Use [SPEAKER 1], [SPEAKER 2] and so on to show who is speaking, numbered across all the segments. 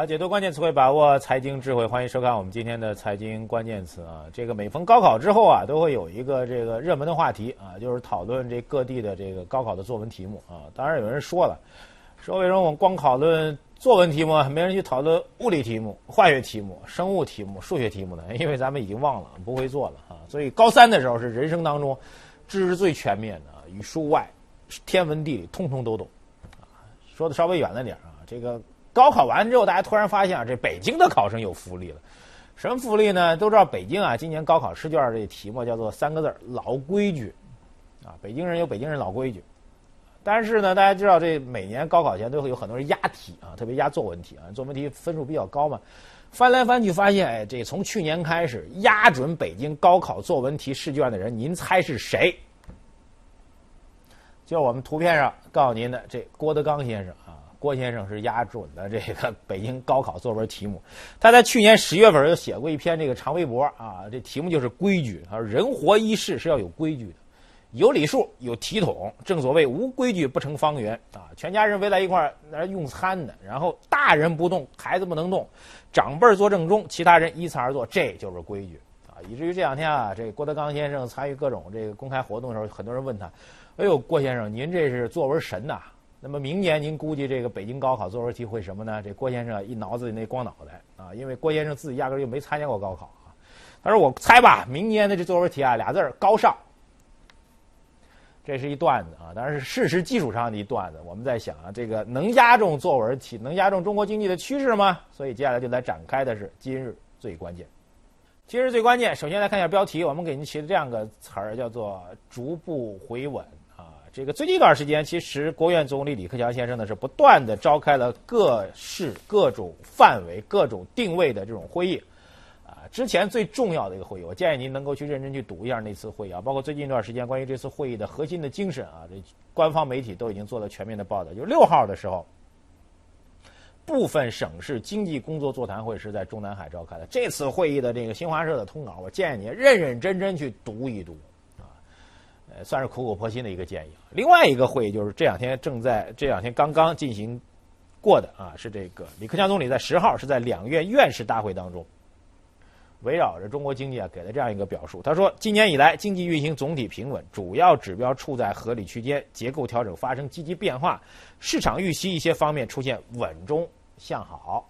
[SPEAKER 1] 好，解读关键词汇，把握财经智慧，欢迎收看我们今天的财经关键词啊。这个每逢高考之后啊，都会有一个这个热门的话题啊，就是讨论这各地的这个高考的作文题目啊。当然有人说了，说为什么我们光讨论作文题目，没人去讨论物理题目、化学题目、生物题目、数学题目呢？因为咱们已经忘了，不会做了啊。所以高三的时候是人生当中知识最全面的，语数外、天文地理通通都懂啊。说的稍微远了点啊，这个。高考完之后，大家突然发现啊，这北京的考生有福利了。什么福利呢？都知道北京啊，今年高考试卷这题目叫做三个字老规矩”，啊，北京人有北京人老规矩。但是呢，大家知道这每年高考前都会有很多人押题啊，特别押作文题啊，作文题分数比较高嘛。翻来翻去发现，哎，这从去年开始押准北京高考作文题试卷的人，您猜是谁？就我们图片上告诉您的这郭德纲先生啊。郭先生是押准的这个北京高考作文题目，他在去年十月份就写过一篇这个长微博啊，这题目就是规矩。他说人活一世是要有规矩的，有礼数，有体统。正所谓无规矩不成方圆啊！全家人围在一块儿来用餐的，然后大人不动，孩子不能动，长辈坐正中，其他人依次而坐，这就是规矩啊！以至于这两天啊，这郭德纲先生参与各种这个公开活动的时候，很多人问他：“哎呦，郭先生，您这是作文神呐！”那么明年您估计这个北京高考作文题会什么呢？这郭先生一挠自己那光脑袋啊，因为郭先生自己压根儿就没参加过高考啊。他说：“我猜吧，明年的这作文题啊，俩字儿高尚。”这是一段子啊，当然是事实基础上的一段子。我们在想啊，这个能压中作文题，能压中中国经济的趋势吗？所以接下来就来展开的是今日最关键。今日最关键，首先来看一下标题，我们给您起的这样个词儿叫做“逐步回稳”。这个最近一段时间，其实国务院总理李克强先生呢是不断的召开了各式各种范围、各种定位的这种会议，啊，之前最重要的一个会议，我建议您能够去认真去读一下那次会议啊，包括最近一段时间关于这次会议的核心的精神啊，这官方媒体都已经做了全面的报道。就六号的时候，部分省市经济工作座谈会是在中南海召开的，这次会议的这个新华社的通稿，我建议您认认真真去读一读。算是苦口婆心的一个建议。另外一个会议就是这两天正在这两天刚刚进行过的啊，是这个李克强总理在十号是在两院院士大会当中，围绕着中国经济啊给了这样一个表述。他说，今年以来经济运行总体平稳，主要指标处在合理区间，结构调整发生积极变化，市场预期一些方面出现稳中向好。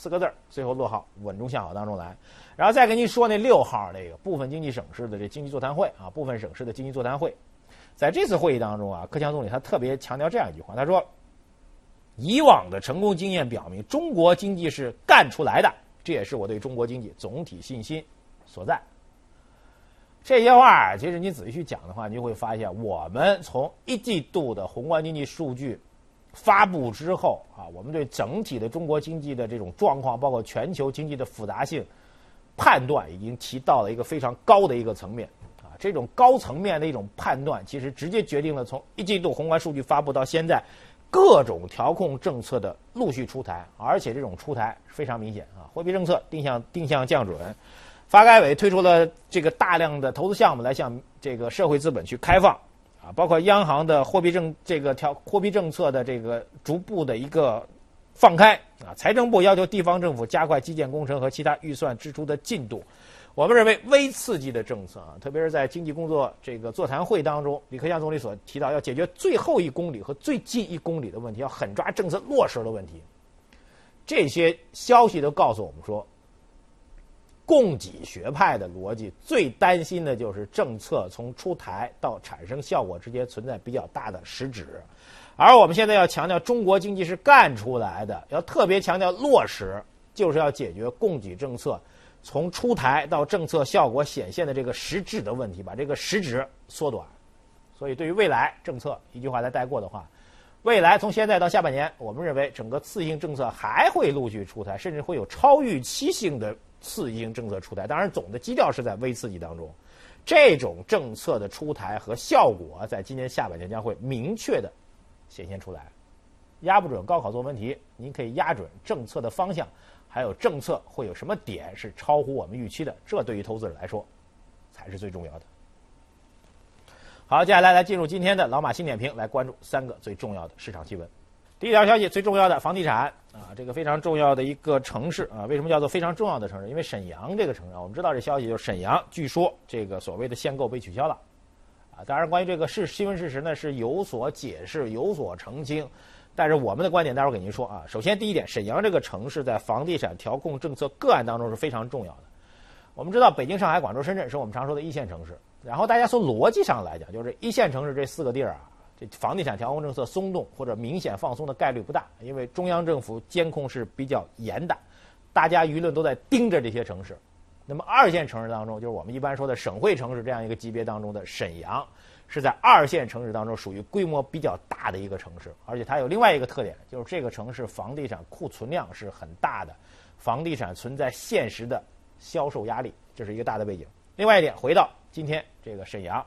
[SPEAKER 1] 四个字儿，最后落号稳中向好当中来，然后再跟您说那六号那个部分经济省市的这经济座谈会啊，部分省市的经济座谈会，在这次会议当中啊，克强总理他特别强调这样一句话，他说，以往的成功经验表明，中国经济是干出来的，这也是我对中国经济总体信心所在。这些话其实你仔细去讲的话，你就会发现，我们从一季度的宏观经济数据。发布之后啊，我们对整体的中国经济的这种状况，包括全球经济的复杂性判断，已经提到了一个非常高的一个层面啊。这种高层面的一种判断，其实直接决定了从一季度宏观数据发布到现在，各种调控政策的陆续出台，而且这种出台非常明显啊。货币政策定向定向降准，发改委推出了这个大量的投资项目来向这个社会资本去开放。啊，包括央行的货币政这个调货币政策的这个逐步的一个放开啊，财政部要求地方政府加快基建工程和其他预算支出的进度。我们认为微刺激的政策啊，特别是在经济工作这个座谈会当中，李克强总理所提到要解决最后一公里和最近一公里的问题，要狠抓政策落实的问题。这些消息都告诉我们说。供给学派的逻辑最担心的就是政策从出台到产生效果之间存在比较大的实质，而我们现在要强调中国经济是干出来的，要特别强调落实，就是要解决供给政策从出台到政策效果显现的这个实质的问题，把这个实质缩短。所以，对于未来政策，一句话来带过的话，未来从现在到下半年，我们认为整个次性政策还会陆续出台，甚至会有超预期性的。刺激性政策出台，当然总的基调是在微刺激当中。这种政策的出台和效果，在今年下半年将会明确的显现出来。压不准高考作文题，您可以压准政策的方向，还有政策会有什么点是超乎我们预期的，这对于投资者来说才是最重要的。好，接下来来进入今天的老马新点评，来关注三个最重要的市场新闻。第一条消息，最重要的房地产啊，这个非常重要的一个城市啊。为什么叫做非常重要的城市？因为沈阳这个城市，我们知道这消息就是沈阳，据说这个所谓的限购被取消了啊。当然，关于这个事新闻事实呢是有所解释、有所澄清，但是我们的观点待会儿给您说啊。首先，第一点，沈阳这个城市在房地产调控政策个案当中是非常重要的。我们知道，北京、上海、广州、深圳是我们常说的一线城市。然后大家从逻辑上来讲，就是一线城市这四个地儿啊，这房地产调控政策松动或者明显放松的概率不大，因为中央政府监控是比较严的，大家舆论都在盯着这些城市。那么二线城市当中，就是我们一般说的省会城市这样一个级别当中的沈阳，是在二线城市当中属于规模比较大的一个城市，而且它有另外一个特点，就是这个城市房地产库存量是很大的，房地产存在现实的销售压力，这是一个大的背景。另外一点，回到。今天这个沈阳，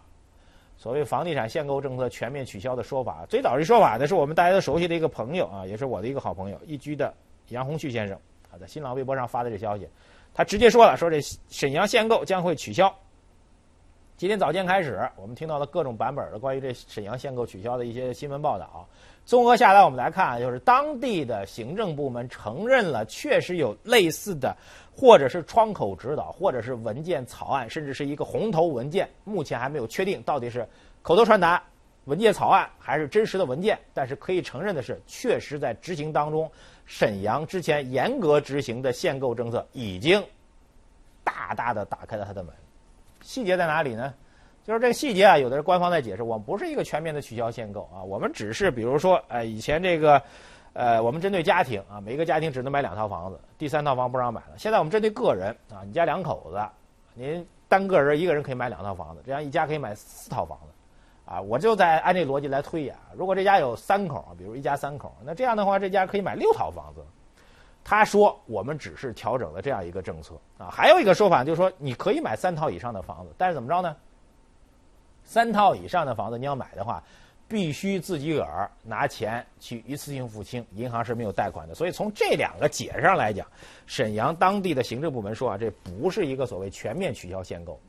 [SPEAKER 1] 所谓房地产限购政策全面取消的说法，最早这说法呢，是我们大家都熟悉的一个朋友啊，也是我的一个好朋友，易居的杨红旭先生啊，在新浪微博上发的这消息，他直接说了，说这沈阳限购将会取消。今天早间开始，我们听到了各种版本的关于这沈阳限购取消的一些新闻报道。综合下来，我们来看，就是当地的行政部门承认了，确实有类似的，或者是窗口指导，或者是文件草案，甚至是一个红头文件，目前还没有确定到底是口头传达、文件草案还是真实的文件。但是可以承认的是，确实在执行当中，沈阳之前严格执行的限购政策已经大大的打开了它的门。细节在哪里呢？就是这个细节啊，有的是官方在解释，我们不是一个全面的取消限购啊，我们只是比如说，呃，以前这个，呃，我们针对家庭啊，每个家庭只能买两套房子，第三套房不让买了。现在我们针对个人啊，你家两口子，您单个人一个人可以买两套房子，这样一家可以买四套房子，啊，我就在按这逻辑来推演，如果这家有三口，比如一家三口，那这样的话，这家可以买六套房子。他说我们只是调整了这样一个政策啊，还有一个说法就是说你可以买三套以上的房子，但是怎么着呢？三套以上的房子，你要买的话，必须自己个儿拿钱去一次性付清，银行是没有贷款的。所以从这两个解释上来讲，沈阳当地的行政部门说啊，这不是一个所谓全面取消限购，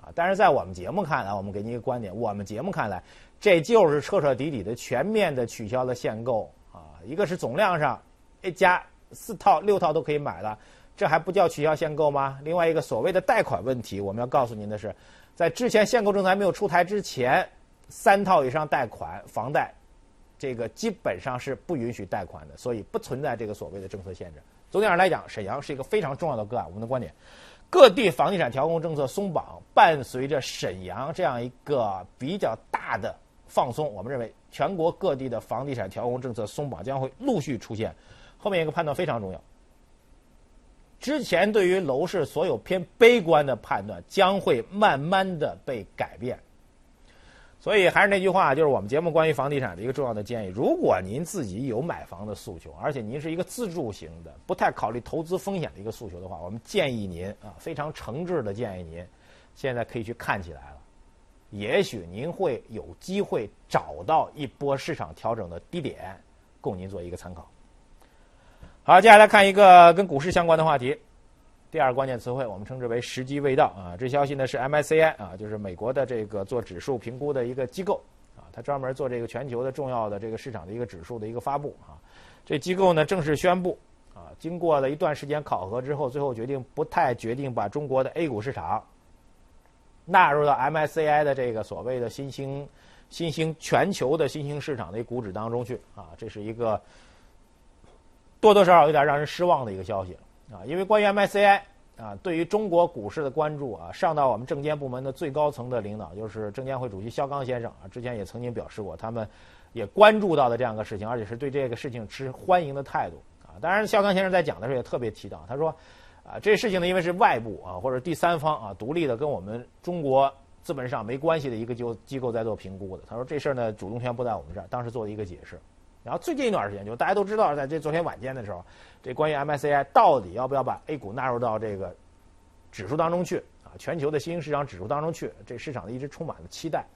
[SPEAKER 1] 啊，但是在我们节目看来，我们给您一个观点，我们节目看来，这就是彻彻底底的全面的取消了限购啊。一个是总量上，一家四套六套都可以买了，这还不叫取消限购吗？另外一个所谓的贷款问题，我们要告诉您的是。在之前限购政策还没有出台之前，三套以上贷款房贷，这个基本上是不允许贷款的，所以不存在这个所谓的政策限制。总体上来讲，沈阳是一个非常重要的个案。我们的观点，各地房地产调控政策松绑，伴随着沈阳这样一个比较大的放松，我们认为全国各地的房地产调控政策松绑将会陆续出现。后面一个判断非常重要。之前对于楼市所有偏悲观的判断将会慢慢的被改变，所以还是那句话，就是我们节目关于房地产的一个重要的建议：如果您自己有买房的诉求，而且您是一个自住型的，不太考虑投资风险的一个诉求的话，我们建议您啊，非常诚挚的建议您，现在可以去看起来了，也许您会有机会找到一波市场调整的低点，供您做一个参考。好，接下来看一个跟股市相关的话题。第二关键词汇，我们称之为时机未到啊。这消息呢是 MSCI 啊，就是美国的这个做指数评估的一个机构啊，它专门做这个全球的重要的这个市场的一个指数的一个发布啊。这机构呢正式宣布啊，经过了一段时间考核之后，最后决定不太决定把中国的 A 股市场纳入到 MSCI 的这个所谓的新兴新兴全球的新兴市场的股指当中去啊。这是一个。多多少少有点让人失望的一个消息啊，因为关于 MSCI 啊，对于中国股市的关注啊，上到我们证监部门的最高层的领导，就是证监会主席肖钢先生啊，之前也曾经表示过，他们也关注到的这样一个事情，而且是对这个事情持欢迎的态度啊。当然，肖钢先生在讲的时候也特别提到，他说啊，这事情呢，因为是外部啊或者第三方啊独立的，跟我们中国资本市场没关系的一个就机构在做评估的。他说这事儿呢，主动权不在我们这儿，当时做了一个解释。然后最近一段时间，就大家都知道，在这昨天晚间的时候，这关于 MSCI 到底要不要把 A 股纳入到这个指数当中去啊？全球的新兴市场指数当中去，这市场呢一直充满了期待。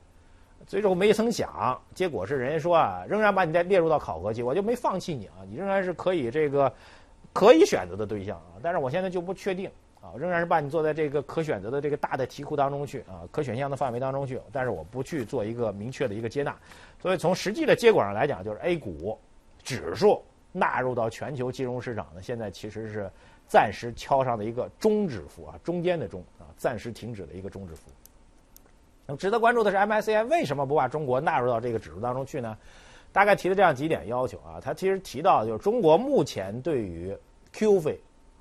[SPEAKER 1] 最终没曾想，结果是人家说啊，仍然把你再列入到考核期，我就没放弃你啊，你仍然是可以这个可以选择的对象啊。但是我现在就不确定。啊，仍然是把你做在这个可选择的这个大的题库当中去啊，可选项的范围当中去，但是我不去做一个明确的一个接纳。所以从实际的结果上来讲，就是 A 股指数纳入到全球金融市场呢，现在其实是暂时敲上的一个终止符啊，中间的中啊，暂时停止的一个终止符。那么值得关注的是，MSCI 为什么不把中国纳入到这个指数当中去呢？大概提了这样几点要求啊，他其实提到就是中国目前对于 Q 费，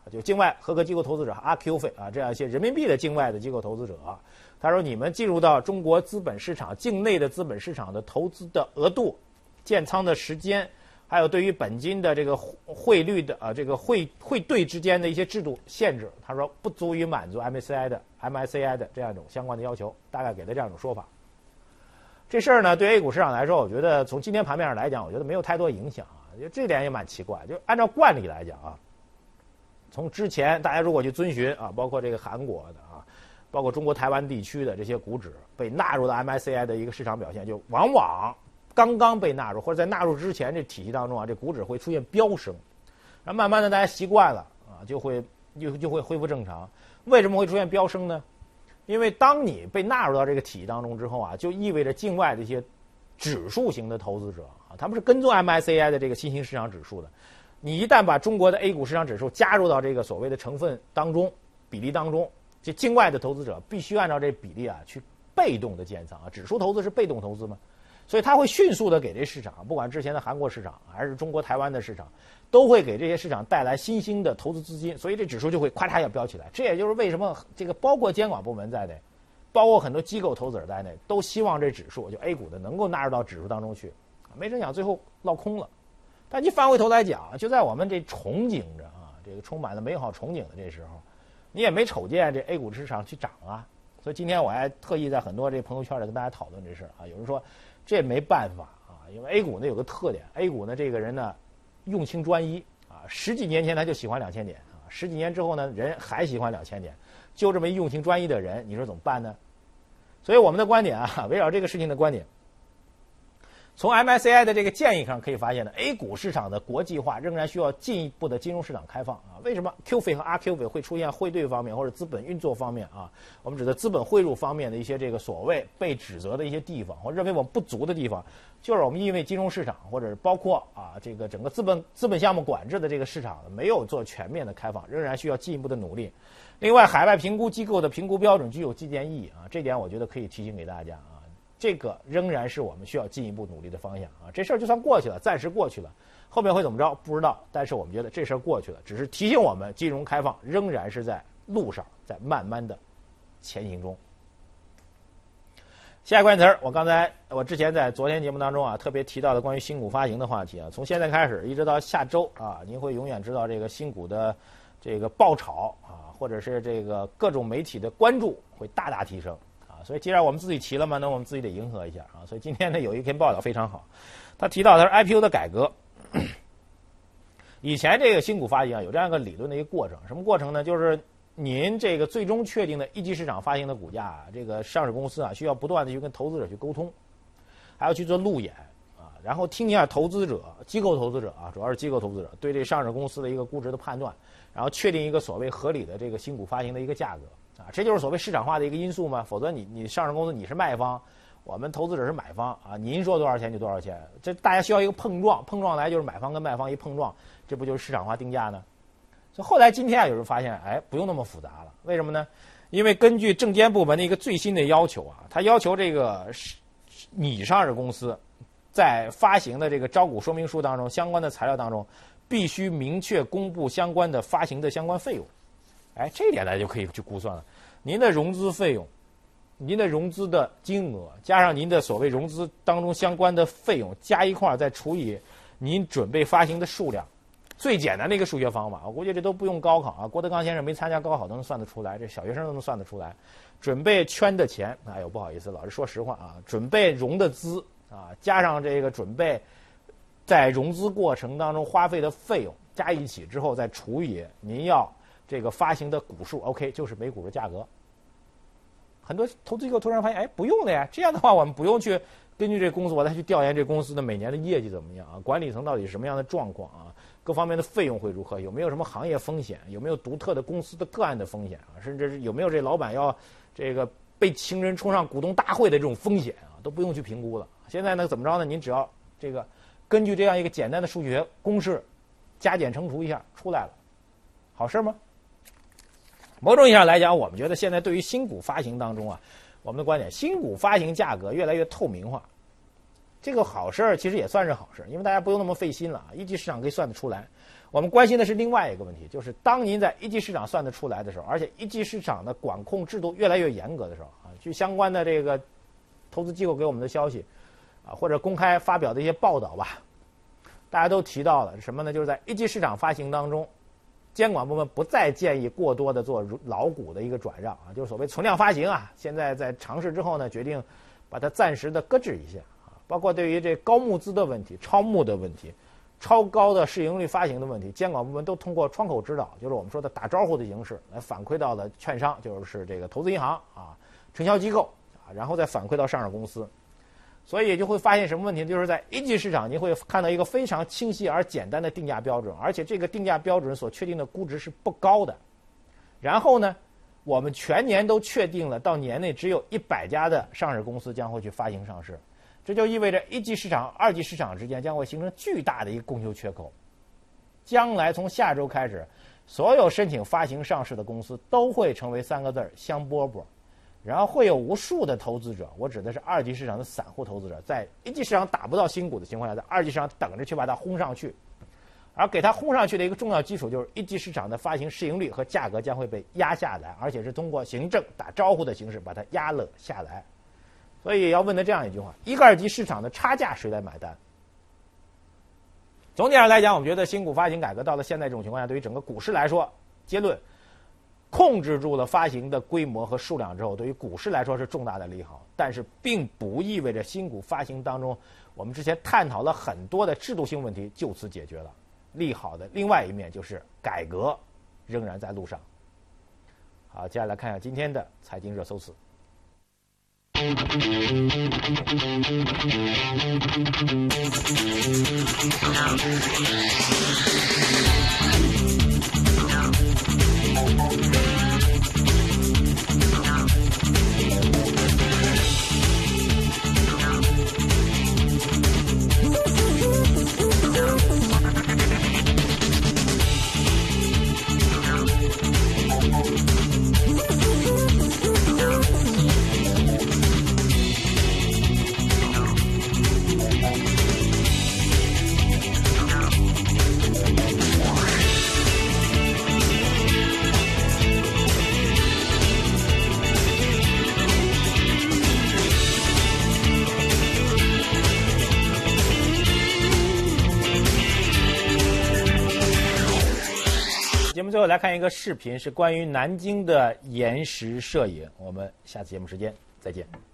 [SPEAKER 1] 就境外合格机构投资者阿 Q 费啊这样一些人民币的境外的机构投资者，他说你们进入到中国资本市场境内的资本市场的投资的额度、建仓的时间，还有对于本金的这个汇率的啊这个汇汇兑之间的一些制度限制，他说不足以满足 MSCI 的 MSCI 的这样一种相关的要求，大概给了这样一种说法。这事儿呢，对 A 股市场来说，我觉得从今天盘面上来讲，我觉得没有太多影响啊。就这点也蛮奇怪。就按照惯例来讲啊，从之前大家如果去遵循啊，包括这个韩国的啊，包括中国台湾地区的这些股指被纳入到 MSCI 的一个市场表现，就往往刚刚被纳入或者在纳入之前这体系当中啊，这股指会出现飙升，然后慢慢的大家习惯了啊，就会就就会恢复正常。为什么会出现飙升呢？因为当你被纳入到这个体系当中之后啊，就意味着境外的一些指数型的投资者啊，他们是跟踪 MSCI 的这个新兴市场指数的。你一旦把中国的 A 股市场指数加入到这个所谓的成分当中、比例当中，这境外的投资者必须按照这比例啊去被动的建仓啊。指数投资是被动投资嘛，所以它会迅速的给这市场，不管之前的韩国市场还是中国台湾的市场。都会给这些市场带来新兴的投资资金，所以这指数就会咔嚓要飙起来。这也就是为什么这个包括监管部门在内，包括很多机构投资者在内，都希望这指数就 A 股的能够纳入到指数当中去。没成想最后落空了。但你翻回头来讲，就在我们这憧憬着啊，这个充满了美好憧憬的这时候，你也没瞅见这 A 股市场去涨啊。所以今天我还特意在很多这朋友圈里跟大家讨论这事啊。有人说这没办法啊，因为 A 股呢有个特点，A 股呢这个人呢。用情专一啊，十几年前他就喜欢两千点啊，十几年之后呢，人还喜欢两千点，就这么用情专一的人，你说怎么办呢？所以我们的观点啊，围绕这个事情的观点。从 MSCI 的这个建议上可以发现呢，A 股市场的国际化仍然需要进一步的金融市场开放啊。为什么 Q 费和 RQ 费会出现汇兑方面或者资本运作方面啊？我们指的资本汇入方面的一些这个所谓被指责的一些地方，或认为我们不足的地方，就是我们因为金融市场或者是包括啊这个整个资本资本项目管制的这个市场没有做全面的开放，仍然需要进一步的努力。另外，海外评估机构的评估标准具有借鉴意义啊，这点我觉得可以提醒给大家啊。这个仍然是我们需要进一步努力的方向啊！这事儿就算过去了，暂时过去了，后面会怎么着不知道。但是我们觉得这事儿过去了，只是提醒我们，金融开放仍然是在路上，在慢慢的前行中。下一关键词儿，我刚才我之前在昨天节目当中啊，特别提到的关于新股发行的话题啊，从现在开始一直到下周啊，您会永远知道这个新股的这个爆炒啊，或者是这个各种媒体的关注会大大提升。所以，既然我们自己提了嘛，那我们自己得迎合一下啊。所以今天呢，有一篇报道非常好，他提到他说 IPO 的改革。以前这个新股发行啊，有这样一个理论的一个过程，什么过程呢？就是您这个最终确定的一级市场发行的股价，这个上市公司啊，需要不断的去跟投资者去沟通，还要去做路演啊，然后听一下投资者、机构投资者啊，主要是机构投资者对这上市公司的一个估值的判断，然后确定一个所谓合理的这个新股发行的一个价格。啊，这就是所谓市场化的一个因素嘛，否则你你上市公司你是卖方，我们投资者是买方啊，您说多少钱就多少钱，这大家需要一个碰撞，碰撞来就是买方跟卖方一碰撞，这不就是市场化定价呢？所以后来今天啊，有人发现，哎，不用那么复杂了，为什么呢？因为根据证监部门的一个最新的要求啊，他要求这个是你上市公司在发行的这个招股说明书当中相关的材料当中，必须明确公布相关的发行的相关费用。哎，这一点大家就可以去估算了。您的融资费用，您的融资的金额，加上您的所谓融资当中相关的费用，加一块儿再除以您准备发行的数量，最简单的一个数学方法，我估计这都不用高考啊。郭德纲先生没参加高考都能算得出来，这小学生都能算得出来。准备圈的钱，哎呦不好意思，老师说实话啊，准备融的资啊，加上这个准备在融资过程当中花费的费用，加一起之后再除以您要。这个发行的股数，OK，就是每股的价格。很多投资机构突然发现，哎，不用了呀！这样的话，我们不用去根据这公司，我再去调研这公司的每年的业绩怎么样啊？管理层到底是什么样的状况啊？各方面的费用会如何？有没有什么行业风险？有没有独特的公司的个案的风险啊？甚至是有没有这老板要这个被情人冲上股东大会的这种风险啊？都不用去评估了。现在呢，怎么着呢？您只要这个根据这样一个简单的数学公式。加减乘除一下出来了，好事吗？某种意义上来讲，我们觉得现在对于新股发行当中啊，我们的观点，新股发行价格越来越透明化，这个好事儿其实也算是好事，因为大家不用那么费心了，一级市场可以算得出来。我们关心的是另外一个问题，就是当您在一级市场算得出来的时候，而且一级市场的管控制度越来越严格的时候啊，据相关的这个投资机构给我们的消息啊，或者公开发表的一些报道吧，大家都提到了什么呢？就是在一级市场发行当中。监管部门不再建议过多的做老股的一个转让啊，就是所谓存量发行啊。现在在尝试之后呢，决定把它暂时的搁置一下啊。包括对于这高募资的问题、超募的问题、超高的市盈率发行的问题，监管部门都通过窗口指导，就是我们说的打招呼的形式来反馈到了券商，就是这个投资银行啊、承销机构啊，然后再反馈到上市公司。所以就会发现什么问题？就是在一级市场，你会看到一个非常清晰而简单的定价标准，而且这个定价标准所确定的估值是不高的。然后呢，我们全年都确定了，到年内只有一百家的上市公司将会去发行上市，这就意味着一级市场、二级市场之间将会形成巨大的一个供求缺口。将来从下周开始，所有申请发行上市的公司都会成为三个字儿“香饽饽”。然后会有无数的投资者，我指的是二级市场的散户投资者，在一级市场打不到新股的情况下，在二级市场等着去把它轰上去，而给它轰上去的一个重要基础就是一级市场的发行市盈率和价格将会被压下来，而且是通过行政打招呼的形式把它压了下来。所以要问的这样一句话：一个二级市场的差价谁来买单？总体上来讲，我们觉得新股发行改革到了现在这种情况下，对于整个股市来说，结论。控制住了发行的规模和数量之后，对于股市来说是重大的利好，但是并不意味着新股发行当中我们之前探讨了很多的制度性问题就此解决了。利好的另外一面就是改革仍然在路上。好，接下来看一下今天的财经热搜词。最后来看一个视频，是关于南京的延时摄影。我们下次节目时间再见。